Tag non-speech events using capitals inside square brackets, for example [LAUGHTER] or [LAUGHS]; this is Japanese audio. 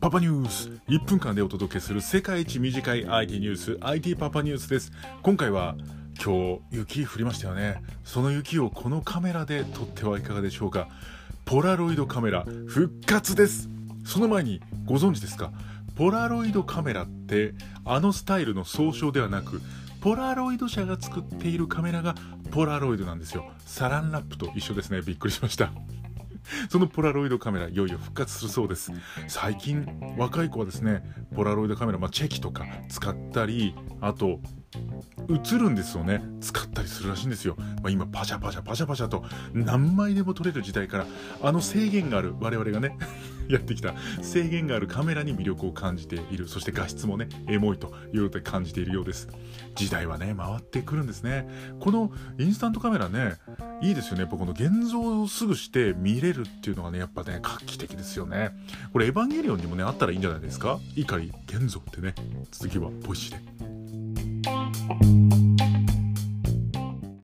パパニュース1分間でお届けする世界一短い IT ニュース IT パパニュースです。今回は今日雪降りましたよね。その雪をこのカメラで撮ってはいかがでしょうか。ポラロイドカメラ復活です。その前にご存知ですか？ポラロイドカメラってあのスタイルの総称ではなくポラロイド社が作っているカメラがポラロイドなんですよ。サランラップと一緒ですね。びっくりしました。[LAUGHS] そのポラロイドカメラいよいよ復活するそうです。最近若い子はですねポラロイドカメラ、まあ、チェキとか使ったりあと映るんですよね。使っるらしいんですよ、まあ、今パシャパシャパシャパシャと何枚でも撮れる時代からあの制限がある我々がね [LAUGHS] やってきた。制限があるカメラに魅力を感じている。そして画質もねエモいということで感じているようです。時代はね回ってくるんですね。このインスタントカメラねいいですよね。やっぱこの現像をすぐして見れるっていうのがねやっぱね画期的ですよね。これエヴァンゲリオンにもねあったらいいんじゃないですか？碇ゲンドウってね続きは Voicy で。